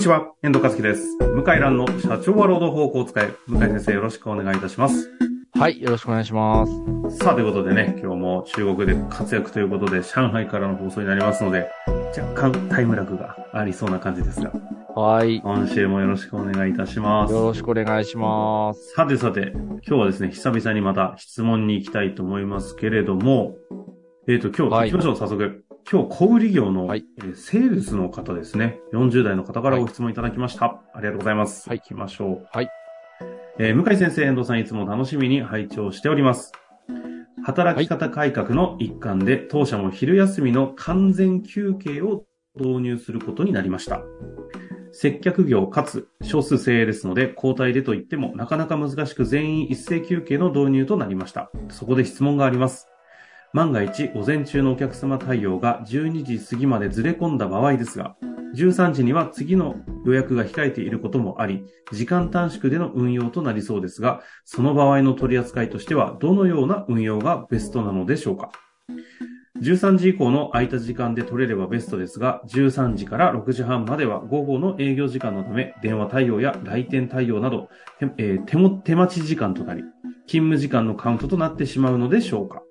にちは、遠藤和樹です。向井蘭の社長は労働法を使え。向井先生よろしくお願いいたします。はい、よろしくお願いします。さあ、ということでね、今日も中国で活躍ということで、上海からの放送になりますので、若干タイムラグがありそうな感じですが、はい。よ今週もよろしくお願いいたします。ろしくお願いします。さてさて、今日はですね、久々にまた質問に行きたいと思いますけれども、えっ、と、今日はい行きましょう、早速。今日、小売業の、はいえーセールスの方ですね。40代の方からご質問いただきました。ありがとうございます。はい行きましょう。はい。えー向井先生、遠藤さんいつも楽しみに拝聴しております。働き方改革の一環で、当社も昼休みの完全休憩を導入することになりました。接客業かつ少数精鋭ですので、交代でと言ってもなかなか難しく全員一斉休憩の導入となりました。そこで質問があります。万が一、午前中のお客様対応が12時過ぎまでずれ込んだ場合ですが、13時には次の予約が控えていることもあり、時間短縮での運用となりそうですが、その場合の取り扱いとしては、どのような運用がベストなのでしょうか？13時以降の空いた時間で取れればベストですが、13時から6時半までは午後の営業時間のため、電話対応や来店対応など、えー手も手待ち時間となり、勤務時間のカウントとなってしまうのでしょうか？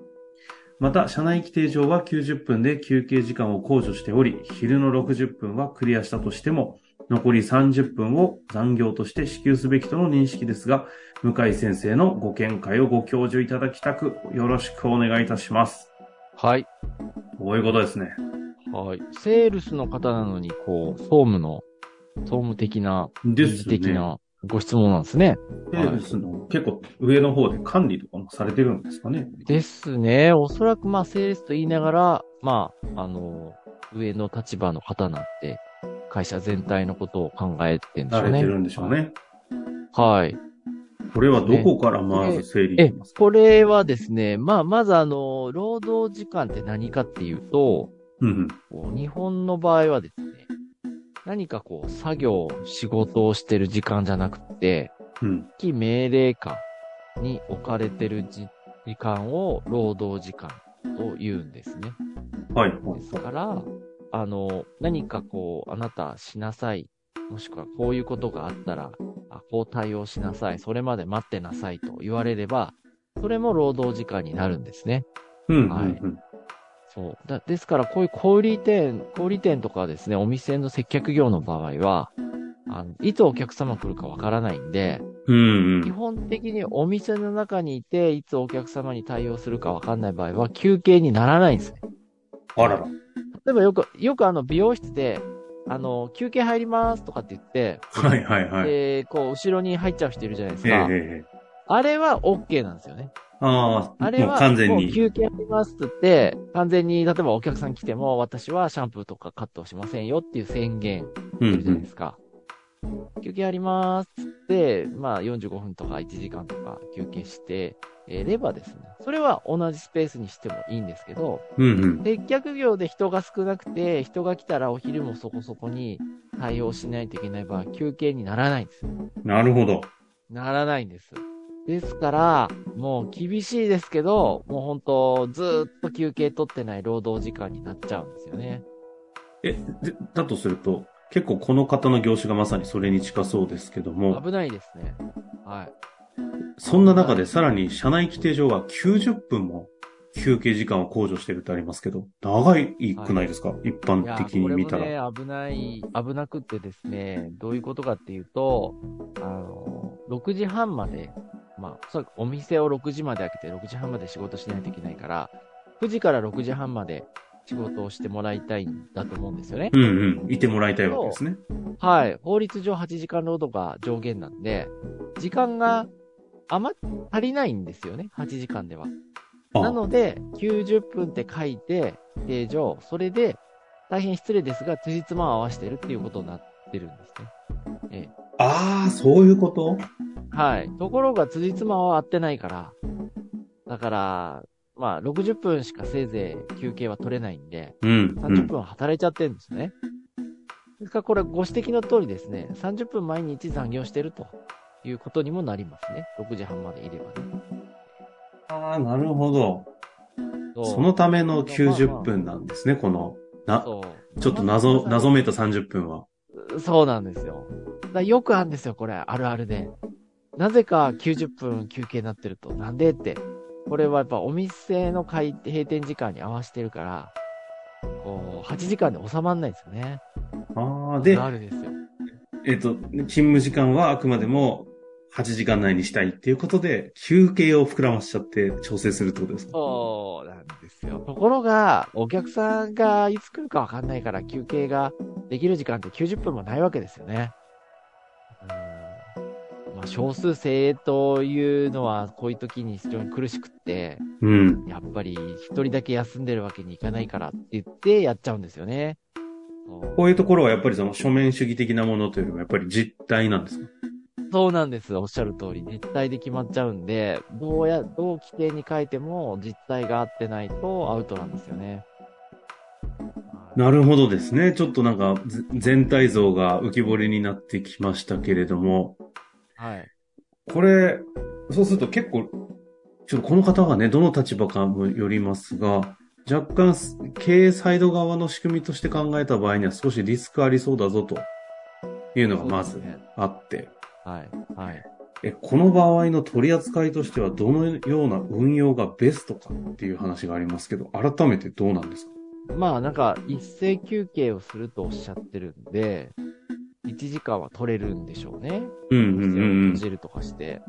また、社内規定上は90分で休憩時間を控除しており、昼の60分はクリアしたとしても、残り30分を残業として支給すべきとの認識ですが、向井先生のご見解をご教授いただきたく、よろしくお願いいたします。はい。こういうことですね。はい。セールスの方なのに、こう、総務の、総務的な、ですね。的なご質問なんですね。セールスの結構上の方で管理とかもされてるんですかね。ですね。おそらく、まあ、セールスと言いながら、まあ、あの、上の立場の方なんて、会社全体のことを考えてるんでしょうね。慣れてるんでしょうね。はい。これはどこからまず整理えします、か？これはですね、まあ、まずあの、労働時間って何かっていうと、うんうん。日本の場合はですね、何かこう、作業、仕事をしてる時間じゃなくて、うん。非命令下に置かれてるじ時間を労働時間と言うんですね。はい。ですから、あの、何かこう、あなたしなさい。もしくはこういうことがあったら、あこう対応しなさい。それまで待ってなさいと言われれば、それも労働時間になるんですね。うんうんはいうん。そう。だですから、こういう小売店、小売店とかですね、お店の接客業の場合は、あの、いつお客様来るかわからないんで、うんうん。基本的にお店の中にいて、いつお客様に対応するかわかんない場合は、休憩にならないんですね。あらら。例えばよく、よくあの、美容室で、あの、休憩入りますとかって言って、はいはいはい。で、こう、後ろに入っちゃう人いるじゃないですええか。ええ。あれは OK なんですよね。ああ、あれは、完全に。休憩ありますって言って、完全に、例えばお客さん来ても、私はシャンプーとかカットをしませんよっていう宣言うんするじゃないでうすか。休憩ありますって、まあ45分とか1時間とか休憩して、えーればですね、それは同じスペースにしてもいいんですけど、ん。うんうん。接客業で人が少なくて、人が来たらお昼もそこそこに対応しないといけない場合、休憩にならないんですよ。なるほど。ならないんです。ですから、もう厳しいですけど、もう本当ずーっと休憩取ってない労働時間になっちゃうんですよね。え、でだとすると、結構この方の業種がまさにそれに近そうですけども、危ないですね。はい。そんな中でさらに社内規定上は90分も休憩時間を控除してるってありますけど、長いくないですか、一い般や、的に見たら。ね、危ない、危なくってですね、どういうことかっていうと、あの、6時半まで、まあ、おそらくお店を6時まで開けて6時半まで仕事しないといけないから、9時から6時半まで仕事をしてもらいたいんだと思うんですよね。うんうん。いてもらいたいわけですね。はい。法律上8時間労働が上限なんで、時間が余っ、足りないんですよね。8時間では。あなので、90分って書いて、定上、それで、大変失礼ですが、辻褄を合わせてるっていうことになってるんですね。えあー、そういうこと？え。はい。ところが、辻褄は合ってないから、だから、まあ、60分しかせいぜい休憩は取れないんで、うん。う30ん。分働いちゃってるんですね。ですから、これご指摘の通りですね、30分毎日残業してるということにもなりますね。6時半までいればね。あー、なるほど。そのための90分なんですね、この、な、ちょっと謎、謎めいた30分は。そうなんですよ。だよくあるんですよ、これ、あるあるで。なぜか90分休憩になってると、なんでって。これはやっぱお店の開閉店時間に合わせてるから、こう、8時間で収まんないですよね。ああ、で、あるですよ。えっ、と、勤務時間はあくまでも8時間内にしたいっていうことで、休憩を膨らましちゃって調整するってことですか？そうなんですよ。ところが、お客さんがいつ来るかわかんないから休憩ができる時間って90分もないわけですよね。うん。まあ、少数制というのはこういう時に非常に苦しくって、うん。やっぱり一人だけ休んでるわけにいかないからって言ってやっちゃうんですよね。こういうところはやっぱりその書面主義的なものというよりもやっぱり実態なんですか？そうなんです。おっしゃる通り。実態で決まっちゃうんで、どうや、どう規定に書いても実態が合ってないとアウトなんですよね。なるほどですね。ちょっとなんか全体像が浮き彫りになってきましたけれども。はい。これ、そうすると結構、ちょっとこの方がね、どの立場かもよりますが、若干経営サイド側の仕組みとして考えた場合には少しリスクありそうだぞというのがまずあって。はい。はい。え、この場合の取り扱いとしてはどのような運用がベストかっていう話がありますけど、改めてどうなんですか？まあなんか一斉休憩をするとおっしゃってるんで、1時間は取れるんでしょうね。うんうん。閉じるとかして。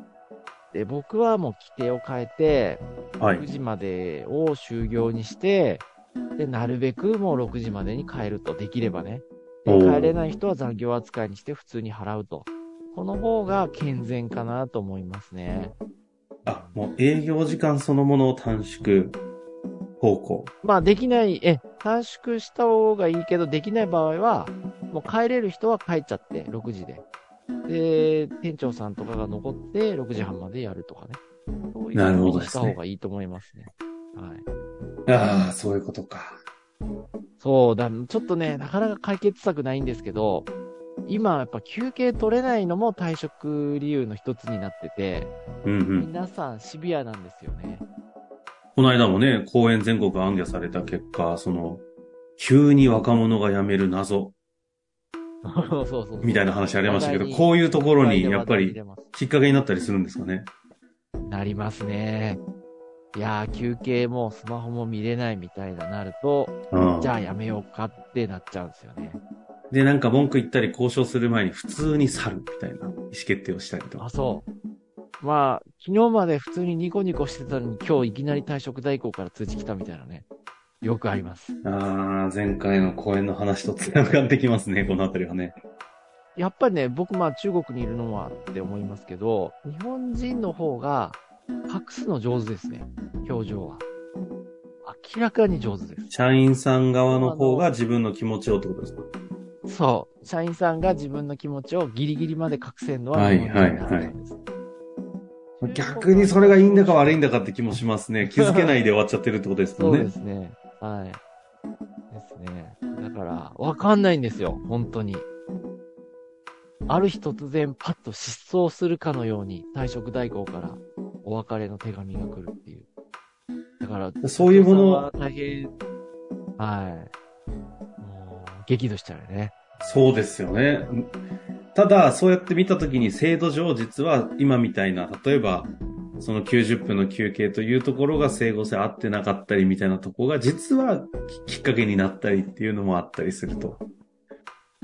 で、僕はもう規定を変えて、はい、9時までを終業にして、で、なるべくもう6時までに帰ると、できればね。で帰れない人は残業扱いにして普通に払うと。この方が健全かなと思いますね。あ、もう営業時間そのものを短縮方向。まあできない、え、短縮した方がいいけど、できない場合は、もう帰れる人は帰っちゃって、6時で。で、店長さんとかが残って6時半までやるとかね。そういうふうにした方がいいと思いますね。はい。ああ、そういうことか。そうだ、ちょっとね、なかなか解決策ないんですけど、今やっぱ休憩取れないのも退職理由の一つになってて、うんうん、皆さんシビアなんですよね。この間もね、公演全国暗記された結果、その、急に若者が辞める謎。そうそうそうみたいな話ありましたけど、こういうところにやっぱりきっかけになったりするんですかね？なりますね。いやー、休憩もスマホも見れないみたいななると、うん、じゃあやめようかってなっちゃうんですよね。で、なんか文句言ったり交渉する前に普通に去るみたいな意思決定をしたりとか。あ、そう。まあ、昨日まで普通にニコニコしてたのに今日いきなり退職代行から通知来たみたいなね。よくあります。ああ、前回の公演の話と繋がってきますね、このあたりはね。やっぱりね、僕まあ中国にいるのはって思いますけど、日本人の方が隠すの上手ですね、表情は。明らかに上手です。社員さん側の方が自分の気持ちをってことですか？そう。社員さんが自分の気持ちをギリギリまで隠せるのははいはいはい。逆にそれがいいんだか悪いんだかって気もしますね。気づけないで終わっちゃってるってことですもんね。そうですね。はい。ですね。だから、わかんないんですよ。本当に。ある日突然パッと失踪するかのように退職代行からお別れの手紙が来るっていう。だから、そういうものは大変、はい。もう、激怒しちゃうよね。そうですよね。ただ、そうやって見たときに制度上実は今みたいな、例えば、その90分の休憩というところが整合性合ってなかったりみたいなところが実はきっかけになったりっていうのもあったりすると。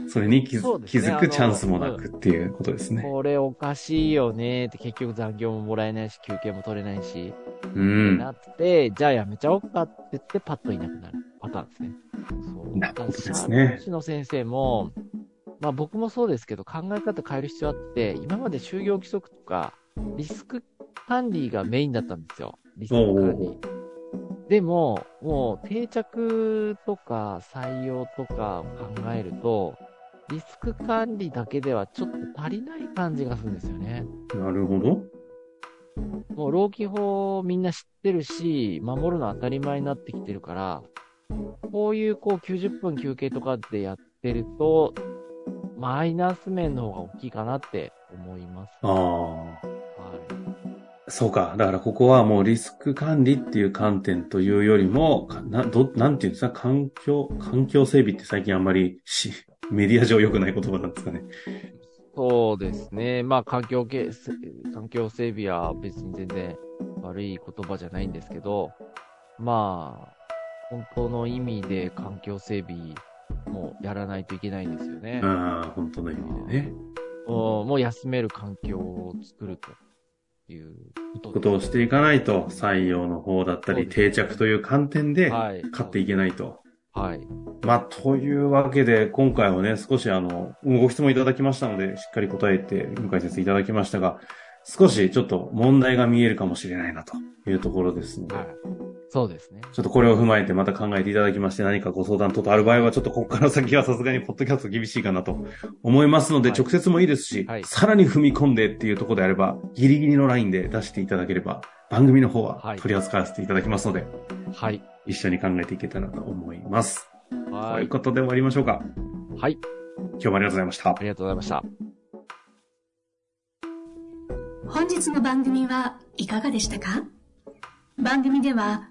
それに気,、ね、気づくチャンスもなくっていうことですね。これおかしいよねって結局残業ももらえないし休憩も取れないし。うん。なって、じゃあやめちゃおうかって言ってパッといなくなるパターンですね。そう。なるほどですね。の先生も、まあ僕もそうですけど考え方変える必要あって、今まで就業規則とかリスク管理がメインだったんですよ。リスク管理。でも、もう定着とか採用とかを考えると、リスク管理だけではちょっと足りない感じがするんですよね。なるほど。もう労基法みんな知ってるし、守るの当たり前になってきてるから、こういうこう90分休憩とかでやってると、マイナス面の方が大きいかなって思います。ああ。はい。そうか。だからここはもうリスク管理っていう観点というよりも、な、ど、なんていうんですか、環境、環境整備って最近あんまりし、メディア上良くない言葉なんですかね？そうですね。まあ、環境け、環境整備は別に全然悪い言葉じゃないんですけど、まあ、本当の意味で環境整備もやらないといけないんですよね。ああ、本当の意味でね。もう休める環境を作るということをしていかないと、採用の方だったり、定着という観点で、勝っていけないと。はい。まあ、というわけで、今回はね、少しあの、ご質問いただきましたので、しっかり答えて、向井先生いただきましたが、少しちょっと問題が見えるかもしれないなというところですので、はい、そうですね。ちょっとこれを踏まえてまた考えていただきまして、何かご相談等々ある場合は、ちょっとここから先はさすがにポッドキャスト厳しいかなと思いますので、はい、直接もいいですし、はい、さらに踏み込んでっていうところであれば、ギリギリのラインで出していただければ、番組の方は取り扱わせていただきますので、はい。一緒に考えていけたらと思います。はい。ということで終わりましょうか。はい。今日もありがとうございました。ありがとうございました。本日の番組はいかがでしたか？番組では